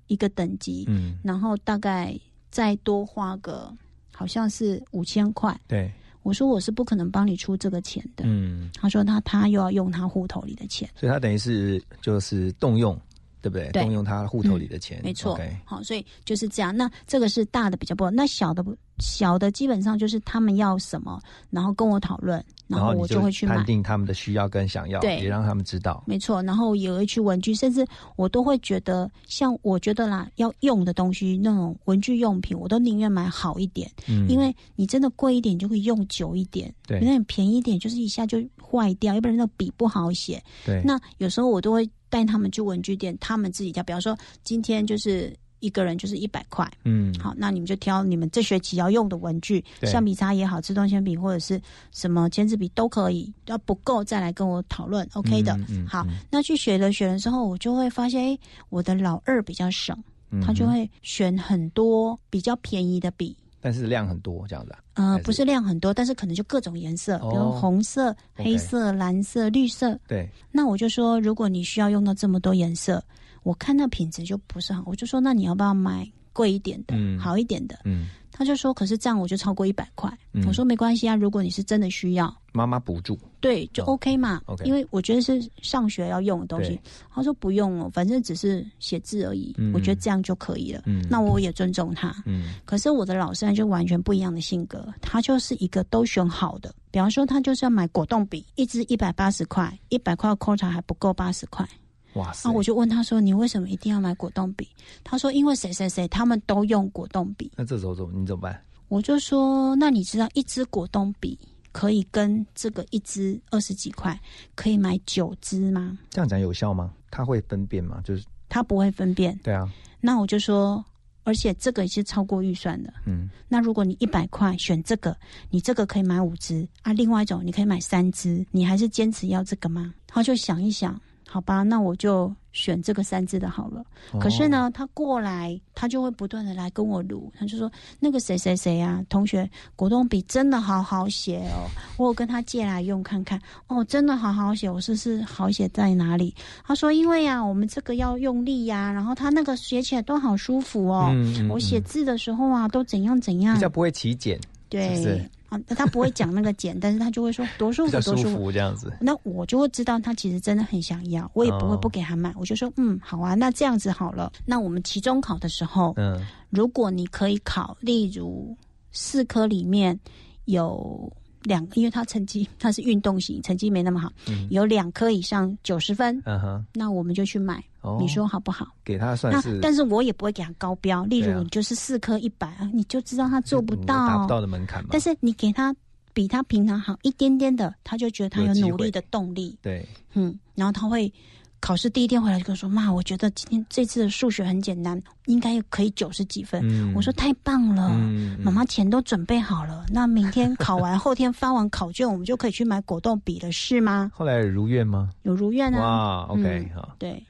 一个等级，嗯。然后大概再多花个好像是五千块。对，我说我是不可能帮你出这个钱的。嗯，他说他他又要用他户头里的钱，所以他等于是就是动用，对不对？对动用他户头里的钱，没错。好，所以就是这样。那这个是大的比较不好，那小的不小的基本上就是他们要什么，然后跟我讨论，然后我就会去买判。定他们的需要跟想要，对也让他们知道。没错，然后也会去文具，甚至我都会觉得，像我觉得啦，要用的东西那种文具用品，我都宁愿买好一点，嗯因为你真的贵一点，你就会用久一点；对那你便宜一点，就是一下就坏掉，要不然那个笔不好写。对那有时候我都会带他们去文具店，他们自己挑，比方说今天就是一个人就是一百块，嗯，好，那你们就挑你们这学期要用的文具，橡皮擦也好，自动铅笔或者是什么签字笔都可以，要不够再来跟我讨论，OK 的。嗯嗯好，那去选了选了之后，我就会发现，哎，我的老二比较省，嗯他就会选很多比较便宜的笔。但是量很多这样子、啊。呃，不是量很多，但是可能就各种颜色，比如哦红色、黑色、蓝色、绿色。对，那我就说，如果你需要用到这么多颜色，我看那品质就不是很，我就说，那你要不要买贵一点的、嗯好一点的？嗯，他就说，可是这样我就超过一百块。嗯我说没关系啊，如果你是真的需要，妈妈补助。对，就 OK 嘛。OK 因为我觉得是上学要用的东西。他说不用哦，反正只是写字而已，嗯我觉得这样就可以了。嗯那我也尊重他。嗯可是我的老三就完全不一样的性格，他就是一个都选好的。比方说，他就是要买果冻笔，一支一百八十块，一百块的 quota 还不够八十块。哇塞！那我就问他说：“你为什么一定要买果冻笔？”他说：“因为谁谁谁他们都用果冻笔。那这时候怎么你怎么办？”我就说：“那你知道一支果冻笔可以跟这个一支二十几块可以买九支吗？这样讲有效吗？他会分辨吗？就是他不会分辨。对啊，那我就说，而且这个也是超过预算的。嗯，那如果你一百块选这个，你这个可以买五支啊，另外一种你可以买三支，你还是坚持要这个吗？他就想一想，好吧，那我就选这个三字的好了。哦。可是呢，他过来，他就会不断的来跟我撸，他就说那个谁谁谁啊，同学，果冻笔真的好好写哦，我有跟他借来用看看，哦，真的好好写，我试试好写在哪里？他说因为呀、我们这个要用力呀、然后他那个写起来都好舒服哦，嗯嗯我写字的时候啊都怎样怎样。比，较不会起茧，对，是？是啊，他不会讲那个减，但是他就会说多舒服多舒服这样子。那我就会知道他其实真的很想要，我也不会哦不给他买，我就说嗯好啊，那这样子好了。那我们期中考的时候，嗯，如果你可以考，例如四科里面有两个，因为他成绩他是运动型，成绩没那么好，嗯有两科以上九十分，嗯哼，那我们就去买，哦你说好不好？给他算那是，但是我也不会给他高标，例如你就是四科一百啊，你就知道他做不到，达不到的门槛嘛。但是你给他比他平常好一点点的，他就觉得他有努力的动力。对，嗯，然后他会考试第一天回来就跟我说：“妈，我觉得今天这次的数学很简单，应该可以九十几分。嗯我说：“太棒了，嗯嗯妈妈钱都准备好了，那明天考完，后天发完考卷，我们就可以去买果冻笔了，是吗后来如愿吗？？”有如愿啊！哇，OK 嗯好。对，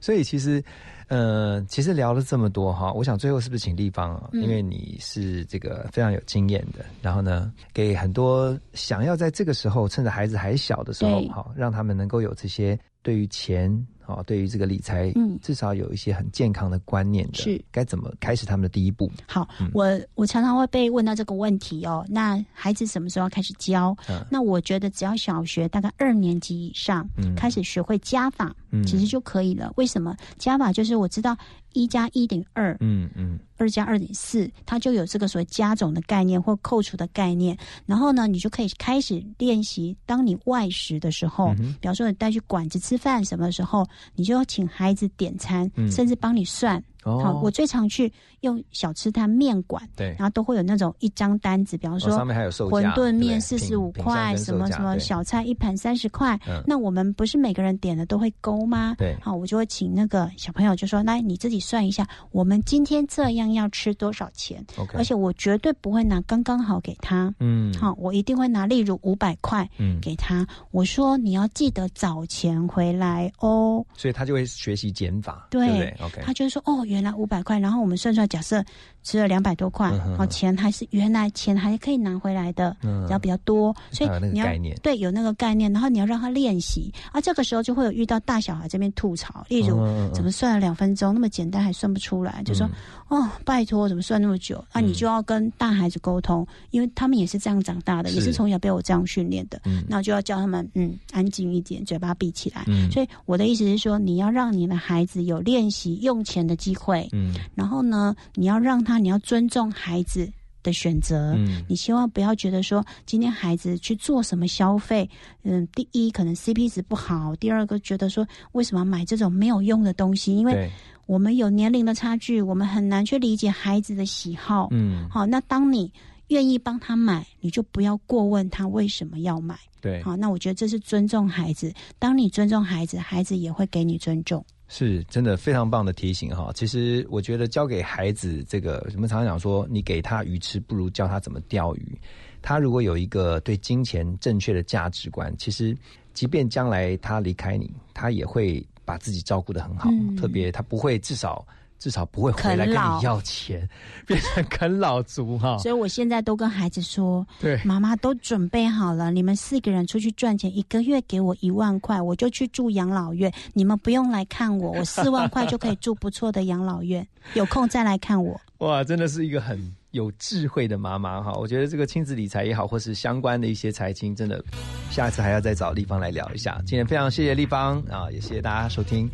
所以其实，呃，其实聊了这么多哈，我想最后是不是请立方啊？嗯因为你是这个非常有经验的，然后呢，给很多想要在这个时候，趁着孩子还小的时候对，好让他们能够有这些对于钱。好，对于这个理财，嗯至少有一些很健康的观念的，是该怎么开始他们的第一步？好，嗯我我常常会被问到这个问题哦。那孩子什么时候要开始教？嗯那我觉得只要小学大概二年级以上，嗯开始学会加法，嗯其实就可以了。为什么加法？就是我知道一加一等于二，嗯嗯二加二等于四，它就有这个所谓加总的概念或扣除的概念。然后呢，你就可以开始练习。当你外食的时候，嗯比方说你带去馆子吃饭什么时候，你就要请孩子点餐，嗯甚至帮你算。哦好，我最常去用小吃摊面馆，对然后都会有那种一张单子，比方说、哦上面还有售价馄饨面对四十五块，什么什么小菜一盘三十块。嗯那我们不是每个人点的都会勾吗？对好，我就会请那个小朋友就说：“来，你自己算一下，我们今天这样要吃多少钱 OK 而且我绝对不会拿刚刚好给他。嗯好，我一定会拿，例如五百块，嗯给他。我说你要记得找钱回来哦。所以他就会学习减法，对对不对？OK，他就会说哦，原来五百块，然后我们算出来，假设吃了两百多块，哦，钱还是原来钱还可以拿回来的，嗯。然后比较多，所以你要概念。对有那个概念，然后你要让他练习啊，这个时候就会有遇到大小孩这边吐槽，例如、怎么算了两分钟那么简单还算不出来，就说、哦拜托怎么算那么久？那、你就要跟大孩子沟通，因为他们也是这样长大的，是。也是从小被我这样训练的，嗯。那我就要教他们嗯安静一点，嘴巴闭起来，嗯所以我的意思是说，你要让你的孩子有练习用钱的机会，嗯。然后呢，你要让他，你要尊重孩子的选择，嗯。你千万不要觉得说今天孩子去做什么消费，嗯，第一可能 CP 值不好，第二个觉得说为什么要买这种没有用的东西，因为我们有年龄的差距，我们很难去理解孩子的喜好，嗯。好，那当你愿意帮他买，你就不要过问他为什么要买。对，好，那我觉得这是尊重孩子。当你尊重孩子，孩子也会给你尊重。是真的非常棒的提醒哈。其实我觉得教给孩子这个，我们常常讲说，你给他鱼吃，不如教他怎么钓鱼。他如果有一个对金钱正确的价值观，其实即便将来他离开你，他也会把自己照顾得很好。嗯特别他不会至少至少不会回来跟你要钱，[LAUGHS] 变成啃老族哈。所以我现在都跟孩子说，对妈妈都准备好了，你们四个人出去赚钱，一个月给我一万块，我就去住养老院，你们不用来看我，我四万块就可以住不错的养老院，[LAUGHS] 有空再来看我。哇，真的是一个很有智慧的妈妈哈！我觉得这个亲子理财也好，或是相关的一些财经，真的下次还要再找立方来聊一下。今天非常谢谢立方啊，也谢谢大家收听。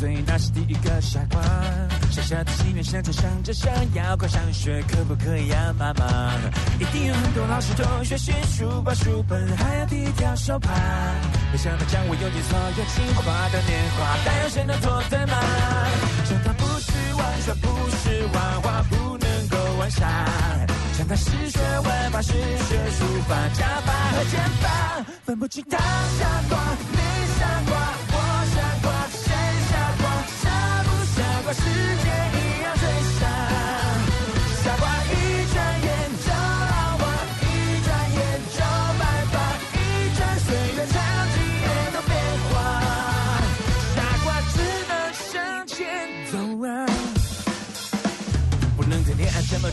张开嘴，那是第一个傻瓜。小小的心愿想着想着想要快上学，可不可以啊，妈妈？一定有很多老师同学写书包书本，还要第一条手帕。没想到将我用尽所有情话的年华，但有谁能做对吗？长大不是玩耍，不是画画，不能够玩耍。长大是学文法，是学书法，加法和减法，分不清他傻瓜，你傻瓜，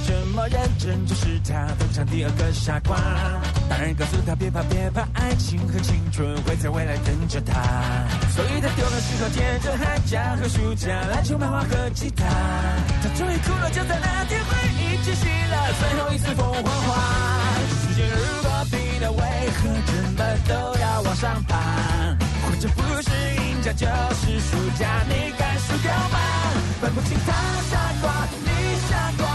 这么认真，就是他登场第二个傻瓜。大人告诉他别怕别怕，爱情和青春会在未来等着他。所以他丢了石头捡着寒假和暑假，篮球、漫画和吉他。他终于哭了，就在那天回忆窒息了最后一次凤凰花。时间如果冰了，为何这么都要往上爬。活着不是赢家就是输家，你敢输掉吗？分不清他傻瓜，你傻瓜，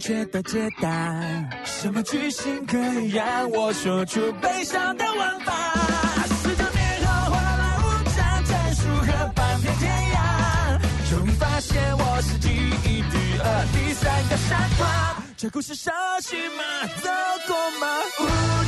到残缺的解答？什么句型可以让我说出悲伤的玩法？十九年后换来无常战术和半片天涯，终于发现我是第一第二、第三个傻瓜。这故事熟悉吗？走过吗？无奈吗？